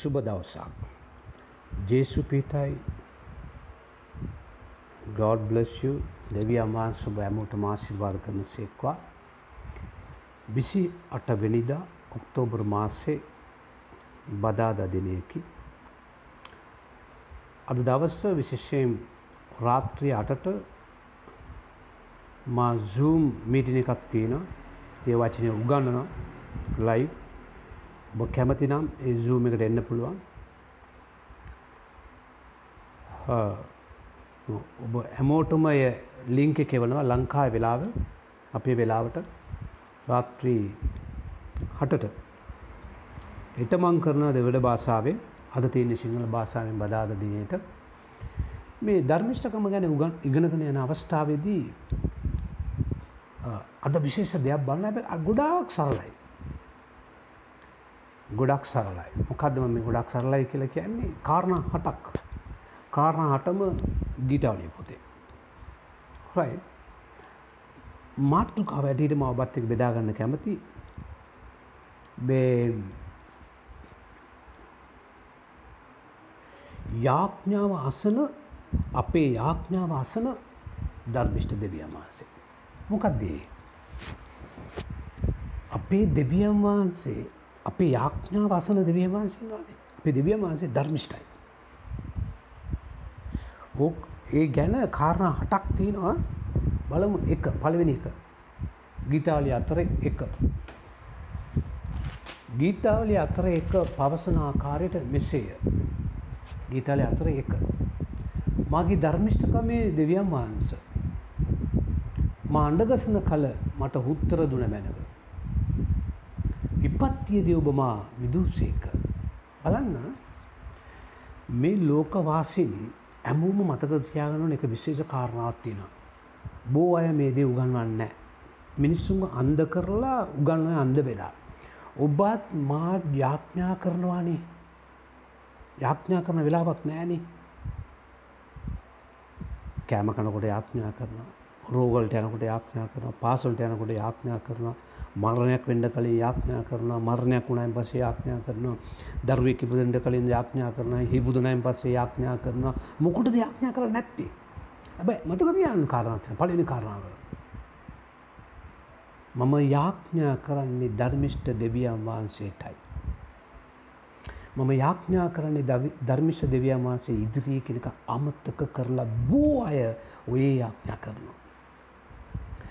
සුබ දවසක්. ජේසු පිටයි God bless you දෙවියන් වහන්සේ ඔබ හැමෝටම ආශිර්වාද කරන සේක්වා. විසි අටවෙනිදා ඔක්තෝබර් මාසේ බදාදා දිනයකි. අද දවස්ස විශේෂයෙන් රාත්‍රිය අටට මා සූම් මීටින එකක් තියෙන ඒ වචනය උගන්නන ලයිව් ඔබ කැමති නම් ඒ සූම් එකට එන්න පුළුවන්. ඔබ හැමෝටම එය ලිංක කෙවනවා ලංකාය වෙලාව අපේ වෙලාවට රාත්‍රී හටට. එටමං කරන දෙවඩ භාෂාවෙන් අද තියෙන සිංහල භාෂාවෙන් බදාද දිනයට මේ ධර්මිෂ්ඨකම ගැන උගන් ඉගෙනගෙන යන අවස්ථාවේදී අද විශේෂ දෙයක් බලන්න හැබැයි ගොඩාක් සරලයි. ගොඩක් සරලයි. මොකද්ද මම ගොඩක් සරලයි කියලා කියන්නේ? කාරණා හතක්. කාරණා හතම ගීතාවලිය පොතේ. right. මාතෘකාව ඇටියට මම ඔබත් එක්ක බෙදා ගන්න කැමති. මේ යාඥාව අසන අපේ යාඥාව අසන ධර්මිෂ්ඨ දෙවියන් වහන්සේ. මොකක්ද අපේ දෙවියන් වහන්සේ අපේ යාඥාව අසන දෙවියන් වහන්සේ ඉන්නවානේ. අපේ දෙවියන් වහන්සේ ධර්මිෂ්ඨයි. ඕක ඒ ගැන කාරණා හටක් තියෙනවා බලමු එක පළවෙනි එක. ගීතාවලිය අතර එක. ගීතාවලිය අතර එක පවසන ආකාරයට මෙසේය. ගීතාලය අතර එක. මගේ ධර්මිෂ්ඨකමේ දෙවියන් වහන්ස. මා අණ්ඩගසන කල මට හුත්තර දුන මැනව. විපත්තියදී ඔබ මා විදූසේක. බලන්න මේ ලෝකවාසින් ඇමුම මතක තියාගන්න එක විශේෂ කාරණාවක් තියෙනවා. බෝ අය මේ දේ උගන්වන්නේ නැහැ. මිනිස්සුන්ව අන්ධ කරලා උගන්වන අන්ධ වෙලා. ඔබත් මාත් යාඥා කරනවානේ. යාඥා කරන වෙලාවක් නෑනේ. කෑම කනකොට යාඥා කරනවා. රෝගවලට යනකොට යාඥා කරනවා. පාසලට යනකොට යාඥා කරනවා. මරණයක් වෙන්න කලින් යාඥා කරනවා. මරණයක් වුණායින් පස්සේ යාඥා කරනවා. දරුවෙක් ඉපදෙන්න කලින් යාඥා කරනවා. හිබුදුනායින් පස්සේ යාඥා කරනවා. මොකටද යාඥා කරන්නේ නැත්තේ? හැබැයි මතක තියාගන්න කාරණාවක් තියෙනවා. පළවෙනි කාරණාව. මම යාඥා කරන්නේ ධර්මිෂ්ඨ දෙවියන් වහන්සේටයි. මම යාඥා කරන්නේ ධර්මිෂ දෙවියන් වහන්සේ ඉදිරියේ කෙනෙක් අමතක කරලා බෝ අය ඔය යාඥා කරනවා.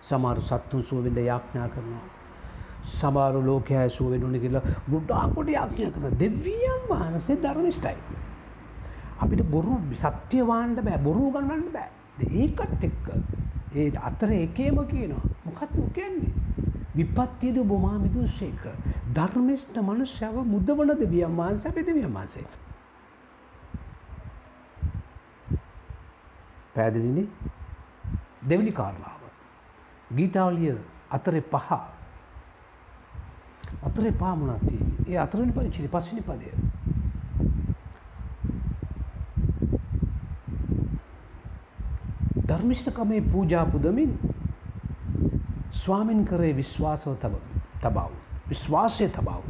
සමහර සත්තුන් සුව වෙන්න යාඥා කරනවා. සමහර ලෝකයේ සුව වෙන්න ඕනේ කියලා ගොඩාක් කොට යාඥා කරනවා. දෙවියන් වහන්සේ ධර්මිෂ්ඨයි. අපිට බොරු සත්‍ය වාන්න බෑ බොරු ගන්නන්න බෑ. ඒකත් එක්ක ඒ අතර එකේම කියනවා. මොකක්ද කියන්නේ? විපත්තියද ඔබ මා මිදුස්සේක. ධර්මිෂ්ඨ මනුෂ්‍යව මුදවන දෙවියන් වහන්සේ අපේ දෙවියන් වහන්සේ. පැහැදිලිනේ? දෙවෙනි කාරණාව. ගීතාවලිය අතරේ පහ. අතරේ පහ මොනවද තියෙන්නේ? ඒ අතරවෙනි පරිච්ඡේදය පස්වෙනි පදය. ධර්මිෂ්ඨකමේ පූජා පුදමින් ස්වාමින් කරේ විශ්වාසව තබ තබාව. විශ්වාසය තබාව.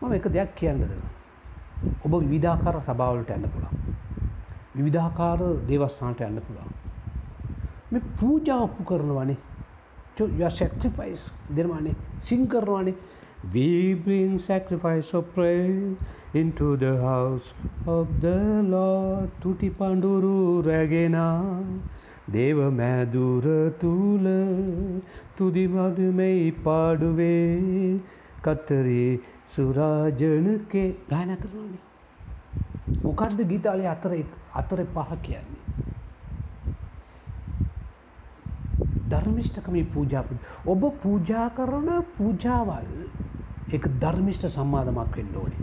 මම එක දෙයක් කියන්නද. ඔබ විවිධාකාර සභාවලට යන්න පුළා. විවිධාකාර දේවස්ථානට යන්න පුළා. මේ පූජා ඔප්පු කරනවනේ සැක්ටිෆයිස් දෙනවානේ සිං කරනවානේ We bring sacrifice of praise into the house of the Lord. තුති පඬුරු රැගෙනා දේව මෑදුර තුල තුදිමදුමෙයි පාඩුවේ කතරේ සුරාජනකේ ගායන කරනවානේ. මොකක්ද ගීතාලේ අතර අතර පහ කියන්නේ. ධර්මිෂ්ඨකමේ පූජා ඔබ පූජා කරන පූජාවල් එක ධර්මිෂ්ඨ සම්මාදමක් වෙන්න ඕනේ.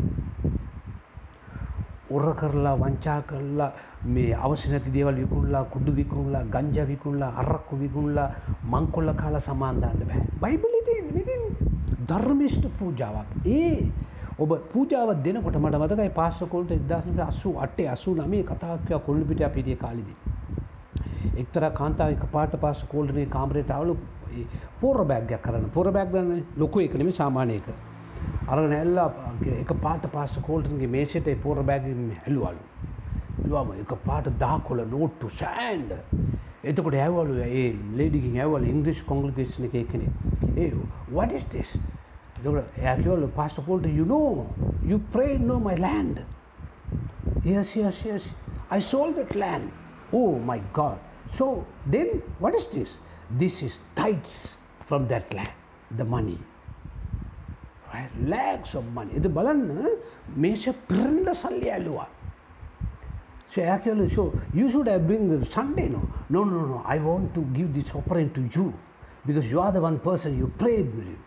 උර කරලා වංචා කරලා මේ අවශ්‍ය නැති දේවල් විකුණලා කුඩු විකුණලා ගංජා විකුණලා අරක්කු විකුණලා මංකොල්ල කාලා සමාන් දාන්න බෑ. බයිබලෙ තියෙන්නේ මෙතන ධර්මිෂ්ඨ පූජාවක්. ඒ ඔබ පූජාව දෙනකොට මට මතකයි පාස්සකොල්ට 1988 89 කතා කිව්වා කොල්ලපිටිය පිටියේ කාලෙදී. එක්තරා කාන්තාවක් එකපාරට පාස්ස කෝල්ඩනේ කාමරේට ආවලු පෝර බෑග්යක් කරන්න. පෝර බෑග් දන්නේ ලොකු එක නෙමෙයි සාමාන්‍ය එක. අරගෙන ඇල්ලා එක පාට පාස කෝල්ටන්ගේ මේසට පෝර බෑග හැලුවලු. ලුවම එක පාට දාකොල නෝට්ටු සෑන්ඩ එතකොට ඇවලු ඒ ලේඩිකින් ඇවල ඉංග්‍රිස් කොංගලිකේෂන එක කෙනෙ ඒ වටිස්ටේස් ඇකවල පස්ටපෝල්ට you know you pray no my land yes yes yes I sold that land oh my God so then what is this this is tithes from that land the money Right lakhs of money ಇದು බලන්න මේෂ පිරන්න සල්ලි ඇලුවා So actually, so you should have bring the Sunday. No, no, no, no. I want to give this offering to you because you are the one person you prayed with. him.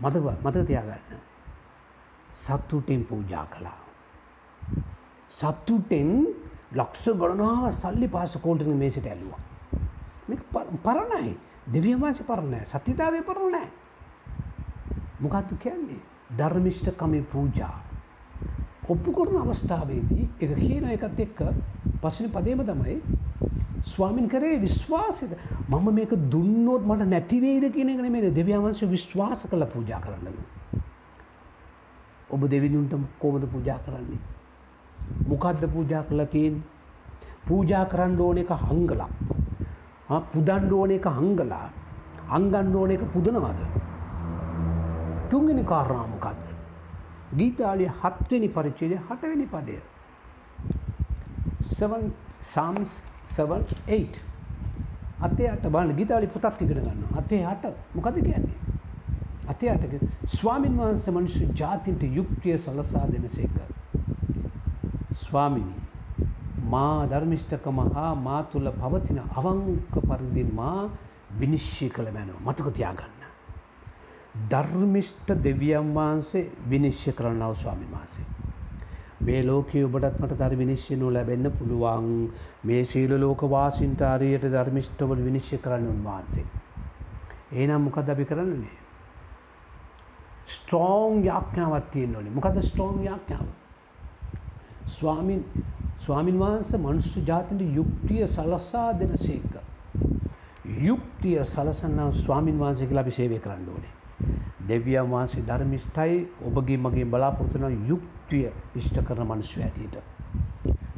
මතක මතක තියාගන්න. සත්තුටෙන් පූජා කළා. සත්තුටෙන් ලක්ෂ ගණනාව සල්ලි පාස කෝල්ටන මේසට ඇල්ලුවා. මේක පරණයි. දෙවියන් වහන්සේ පරණයි. සත්‍යතාවය පරණයි. මොකක්ද කියන්නේ? ධර්මිෂ්ඨකමේ පූජා. ඔප්පු කරන අවස්ථාවේදී එක කියන එකත් එක්ක පස්සන පදේම තමයි ස්වාමින් කරේ විශ්වාසද මම මේක දුන්නොත් මට නැතිවේද කියන එක මේ දෙවියන්වන්ස විශ්වාස කළ පූජා කරන්න. ඔබ දෙවිදුන්ට කෝමද පූජා කරන්නේ. මොකක්ද පූජා කළ තියෙන් පූජා කරන්න ඕන එක හංගලා. පුදන්ඩ ඕන එක හංගලා අංගණ්ඩ ඕන එක පුදනවාද. තුන්ගෙන කාරණාමකක්ද. ගීතාලිය හත්වෙනි පරිච්චේදය හටවෙනි පදය. සම්ස් 7 අතේ අට බාන ගීතාලි පොතක් ඉගෙන ගන්න අතේ අට මොකද කියන්නේ. අතේ අටක ස්වාමින් වහන්සේ මනුෂ්‍ය ජාතින්ට යුක්තිය සලසා දෙනසේක. ස්වාමිනී මා ධර්මිෂ්ඨකම හා මා තුළ පවතින අවංක පරිදින් මා විනිශ්්‍ය කළ මැනව මතක තියාගන්න. ධර්මිෂ්ඨ දෙවියන් වහන්සේ විනිශ්්‍ය කරන්නාව ස්වාමි වහන්සේ. මේ ලෝකයේ ඔබටත් මට තර විනිශ්්‍යනු ලැබෙන්න පුළුවන් මේ ශීල ලෝක වාසින්ටාරයට ධර්මිෂ්ඨවල විනිශ්්‍ය කරන්න උන්වහන්සේ. ඒනම් මොකද අපි කරන්නනේ. ස්ට්‍රෝං යාඥාවත් තියෙන් ඕනේ මොකද ස්ට්‍රෝං යාඥාව. ස්වාමින් ස්වාමින් වහන්ස මනුෂ්‍ය ජාතිට යුක්තිය සලසා දෙන සේක. යුක්තිය සලසන්නාව ස්වාමින් වහන්සේ කියලා අපි සේවය කරන්න ඕනේ. දෙවියන් වහන්සේ ධර්මිෂ්ඨයි ඔබගේ මගේ බලාපොරොත්තුන යුක්තිය ඉෂ්ට කරන මනුෂ්‍ය ඇටියට.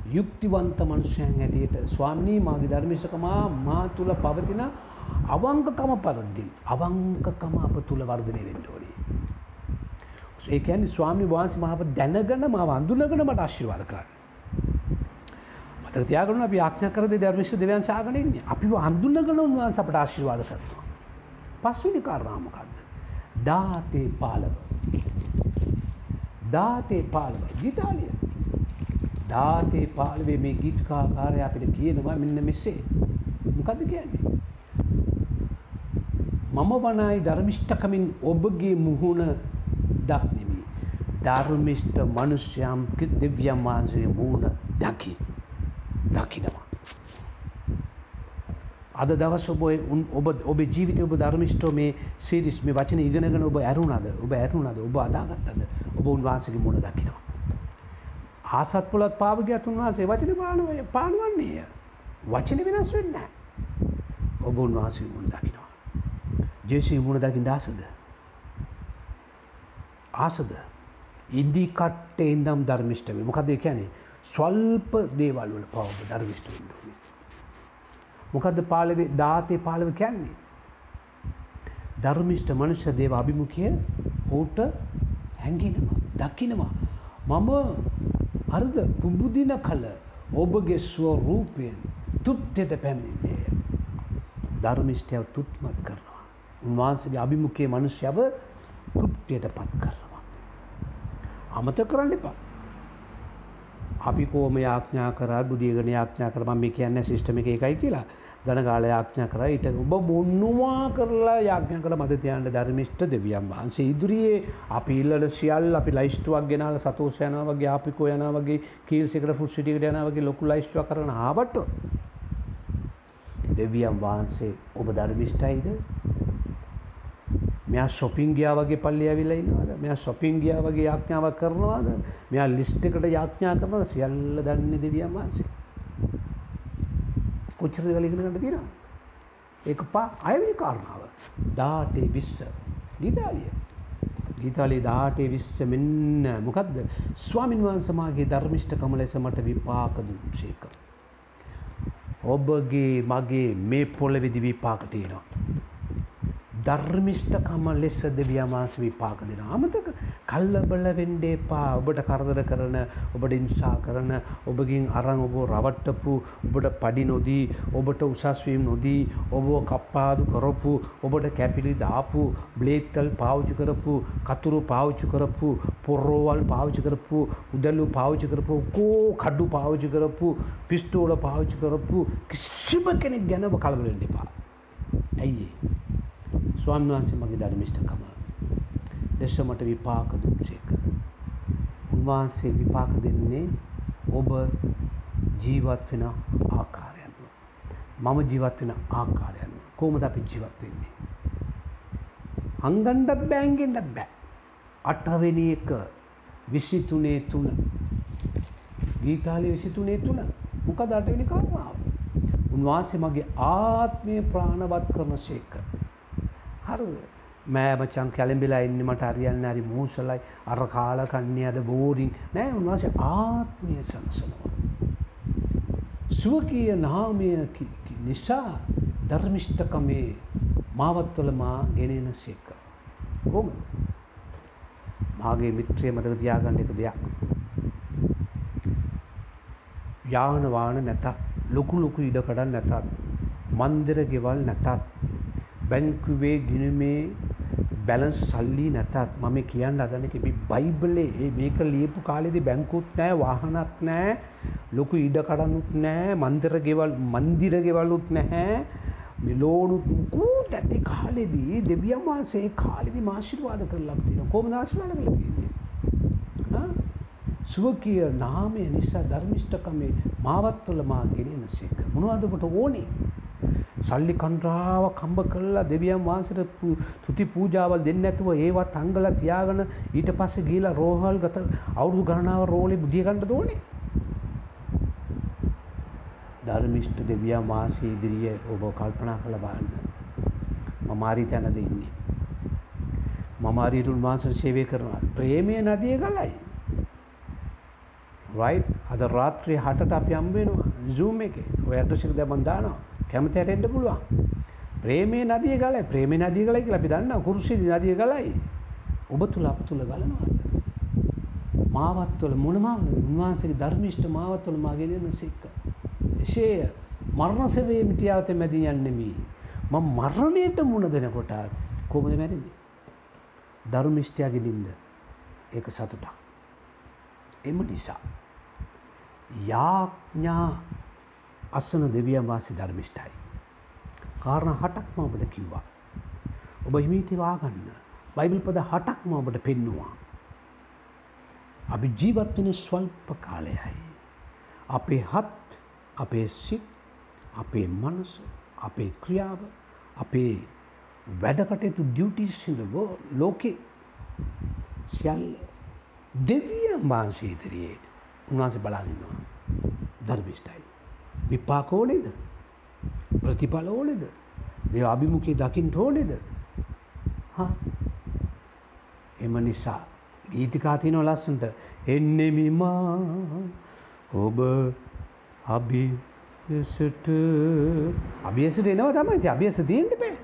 යුක්තිවන්ත මනුෂ්‍යයන් ඇටියට ස්වාමී මාගේ ධර්මිෂකමා මා තුළ පවතින අවංකකම පරද්දිින් අවංකකම අප තුළ වර්ධනය වෙන්ඩෝනී. ඒකැන් ස්වාමි වහන්ස මාව දැනගන ම අඳුනගන මට අශිවාද කරන්න. මත තියාගන අපි ආඥ කරද ධර්මිෂ දෙවන් සාගනන්නේ අපි අඳුනගන උන්වන් අපට ආශිවාද කරනවා. පස්විනි කාරණාමකක්ද. දාතේ පාලව. දාතේ පාලව ගිතාලිය. දාතේ පාලවේ මේ ගීටකාකාරය අපිට කියනවා මෙන්න මෙසේ. මොකද කියන්නේ. මම වනයි ධර්මිෂ්ඨකමින් ඔබගේ මුහුණ දක්නෙමි. ධර්මිෂ්ඨ මනුෂ්‍යයම් දෙවියම් වහන්සේ මුහුණ දකි දකිනවා. අද දවස් ඔබ ඔබ ඔබ ජීවිත ඔබ ධර්මිෂ්ටෝ මේ සිරිස් මේ වචන ඉගෙනගෙන ඔබ ඇරුණද ඔබ ඇරුණද ඔබ අදාගත්තද ඔබ උන්වහන්සගේ මුණ දකිනවා. ආසත් පුලත් පාවගයක් උන්වහන්සේ වචන පානුවය පානුවන්නේය වචන වෙනස් වෙන්න ඔබ උන්වහන්සේ මුණ දකිනවා. ජේසී මුණ දකිින් දාසද. ආසද ඉන්දී කට්ටේ ඉදම් ධර්මිෂ්ටම මොකද කියැනේ ස්වල්ප දේවල් වල පවබ ධර්මිෂ්ට ින්දුවේ. මොකද පාලවේ දාතය පාලව කියන්නේ. ධර්මිෂ්ට මනුෂ්‍ය දේව අභිමුඛය ඔවුට හැඟෙනවා දකිනවා. මම අර්ද පුබුදින කල ඔබගේ ස්වරූපයෙන් තුට්ටෙට පැමිණේ. ධර්මිෂ්ටයව තුත්මත් කරනවා. උන්වහන්සගේ අභිමුඛේ මනුෂ්‍යව තුට්ටයට පත් කරනවා. අමත කරන්න එපා. අපි කෝම යාඥා කර බුදියගන යාඥා කරම මේ කියන්න සිිස්ටම එක එකයි කියලා. දනකාල යාඥා කර. ඊට ඔබ මොන්නවා කරලා යාඥා කළ මදතියන්ට ධර්මිෂ්ට දෙවියන් වහන්සේ ඉදිරියේ අපි ඉල්ලට සියල් අපි ලයිස්ටුවක් ගෙනල සතෝස යන වගේ අපිකෝ යන වගේ කීල්සිකට ෆුස්සිටිකට යන වගේ ලොකු ලයිස්ටුව කරන ආවට දෙවියන් වහන්සේ ඔබ ධර්මිෂ්ටයිද මෙයා ශොපින් ගියා වගේ පල්ලි ඇවිල්ලා ඉන්නවද මෙයා ශොපින් ගියා වගේ යාඥාවක් කරනවාද මෙයා ලිස්ට් එකට යාඥා කරනවද සියල්ල දන්නේ දෙවියන් වහන්සේ කොච්චර දේවල් ඉගෙන ගන්න තියෙනවා. ඒක පා අයවෙනි කාරණාව. දාටේ විස්ස. ගීතාලිය. ගීතාලේ දාටේ විස්ස මෙන්න මොකක්ද ස්වාමින් වහන්සමාගේ ධර්මිෂ්ඨකම ලෙස මට විපාකදු ශේක. ඔබගේ මගේ මේ පොළවෙදි විපාක තියෙනවා. ධර්මිෂ්ඨකම ලෙස දෙවියමාස විපාක දෙෙන අමතක. කල්ලබල වෙන්ඩේ පා ඔබට කරදර කරන ඔබට ඉන්සා කරන ඔබගින් අරං ඔබෝ රවට්ටපු ඔබට පඩි නොදී ඔබට උසස්වීම් නොදී ඔබෝ කප්පාදු කරපු ඔබට කැපිලි දාපු බ්ලේත්තල් පාවිච්චි කරපු කතුරු පාවිච්චි කරපු පොරෝවල් පාවිච්චි කරපු උදැල්ලු පාවිච්චි කරපු කෝ කඩ්ඩු පාවිච්චි කරපු පිස්ටෝල පාවිච්චි කරපු කිසිම කෙනෙක් ගැනව කලබලෙන්ඩ එපා. ඇයි ස්වාමන් වහන්සේ මගේ ධර්මිෂ්ඨකම ලෙස මට විපාක දුන්සේක. උන්වහන්සේ විපාක දෙන්නේ ඔබ ජීවත් වෙන ආකාරයන්ව. මම ජීවත් වෙන ආකාරයන්ව කෝමද අපි ජීවත් වෙන්නේ. අංගණ්ඩත් බෑන්ගෙන්ඩත් බෑ. අටවෙනි එක විසිතුනේ තුළ ගීතාලය විසිතුනේ තුළ මොක දටවෙනි කාරණාව. උන්වහන්සේ මගේ ආත්මය ප්‍රාණවත් කරන ශේක. හරුද මෑමචන් කැළඹිලා එන්න මට අරියන්න අරි මූසලයි අර කාල කන්නේ අද බෝරින් නෑ උන්වහස ආත්මය සනසනවා. සුවකීය නාමය නිසා ධර්මිෂ්ඨකමේ මාවත්වල මා ගෙනෙන සෙක්ක. කොම මාගේ මිත්‍රය මතක තියාගන්න එක දෙයක්. යානවාන නැතත් ලොකු ලොකු ඉඩකඩන් නැතත් මන්දිර ගෙවල් නැතත් බැංකුවේ ගිනමේ බැලන්ස් සල්ලි නැතත් මම කියන්න අදන තිබි බයිබලේ මේක ලියපු කාලෙදි බැංකුත් නෑ වාහනත් නෑ ලොකු ඉඩ කඩනුත් නෑ මන්දර ගෙවල් මන්දිර ගෙවල්ලුත් නැහැ. මිලෝනුත් මුකුත් ඇති කාලෙදී දෙවියන් වහන්සේ කාලෙදි මාශිර්වාද කරලා තියෙනවා. කොහොමද ආශිර්වාද කරලා තියෙන්නේ? සුවකීය නාමය නිසා ධර්මිෂ්ඨකමේ මාවත්වල මා ගෙනෙන සේක. මොනවද ඔබට ඕනේ? සල්ලි කන්ද්‍රාව කම්බ කරලා දෙවියන් වහන්සට තුති පූජාවල් දෙන්න ඇතුව ඒවත් අංගල තියාගන ඊට පස්සේ ගීලා රෝහල් ගත අවුරුදු ගණනාව රෝලි බුදියකණ්ඩ දෝනේ ධර්මිෂ්ට දෙවියන් වහන්සේ ඉදිරිය ඔබ කල්පනා කළ බාන්න මමාරි තැනද ඉන්නේ. මමාරීරුන් වහන්ස සේවය කරනවා. ප්‍රේමය නදිය කලයි රයි් අද රාත්‍රය හට අප යම්බෙනවා සූම් එක. ඔය ඇඩසික දැබන්දානවා කැමතියට එන්න පුළුවන්. ප්‍රේමේ නදිය ගලයි ප්‍රේමේ නදිය ගලයි කියලා අපි දන්නවා කුරුසියේදී නදිය ගලයි. ඔබ තුල අප තුල ගලනවාද? මාවත්වල මොන මාවද? උන්වහන්සේගේ ධර්මිෂ්ඨ මාවත්වල මාගෙන යන සික්ක. එසේ මරණ සෙවේ මිටියාවතේ මැදි යන්නේ මී. මම මරණයට මුණ දෙනකොට කොහොමද මැරෙන්නේ? ධර්මිෂ්ඨයාගේ නින්ද. ඒක සතුටක්. එම නිසා යාඥා අස්සන දෙවියන් වාසි ධර්මිෂ්ටයි. කාරණ හටක්ම ඔබට කිව්වා. ඔබ හිමීතිවාගන්න බයිබල් පද හටක්ම ඔබට පෙන්නවා. අපි ජීවත්වෙන ස්වල්ප කාලයයි. අපේ හත් අපේ සිත් අපේ මනස අපේ ක්‍රියාව අපේ වැඩකටයුතු ඩියුටිස්සිද ලෝකෙ සියල්ල දෙවියන් වහන්සේ ඉදිරියේ උන්වහන්සේ බලාගන්නවා ධර්මිෂ්ටයි. විපාක ඕනේද? ප්‍රතිඵල ඕනෙද? දෙ අභිමුකේ දකිින් හෝනෙද එම නිසා ගීතිකාතිනො ලස්සන්ට එන්නෙමිමා ඔබ අභිසට අභියසට එනවා තමයි අභියස තියෙන්ට පේ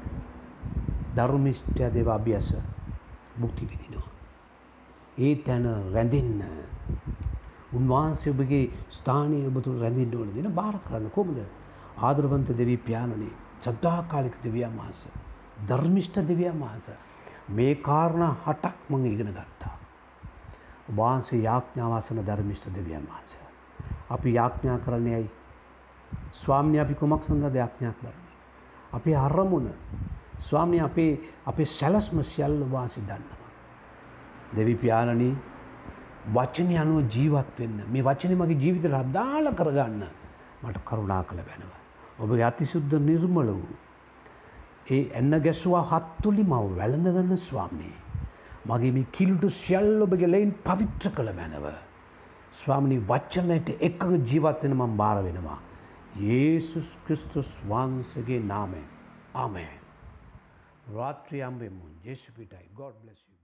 ධර්මිෂ්ටය දෙව අභියස බුක්ති විදිනවා. ඒ තැන රැඳින්න උන්වහන්සේ ඔබගේ ස්ථානය ඔබතුළ රැඳින්න ඕන දෙන බාර කරන්න කොමද ආදරවන්ත දෙවී ප්‍යානනේ සද්ධාකාලික දෙවියන් වහන්ස ධර්මිෂ්ට දෙවියන් වහන්ස මේ කාරණ හටක් මං ඉගෙන ගත්තා. වහන්සේ යාඥාවාසන ධර්මිෂ්ට දෙවියන් වහන්ස. අපි යාඥා කරන්නේයයි ස්වාම්නය අපි කොමක් සඳ දෙයක්ඥා කරන්නේ. අපි අරමුණ ස්වාමිනය අපේ අපේ සැලස්ම සියල්ල වාසි දන්නවා. දෙවි ප්‍යානනී වචනය අනුව ජීවත් වෙන්න මේ වචන මගේ ජීවිත අදාළ කරගන්න මට කරුණා කළ බැනව. ඔබ අතිශුද්ධ නිර්මල වූ. ඒ එන්න ගැස්වා හත්තුලි මව වැළඳගන්න ස්වාමී. මගේ මේ කිල්ටු සියල් ඔබගේ ලයින් පවිත්‍ර කළ මැනව. ස්වාමිනි වච්චනයට එක්ක ජීවත් වෙන මම් බාර වෙනවා. ඒසුස් ක්‍රිස්තුස් වහන්සගේ නාමෙන් ආමේ. රාත්‍රියම්බෙමුන් ජෙසුපිටයි ගොඩ් බ්ලෙස් you.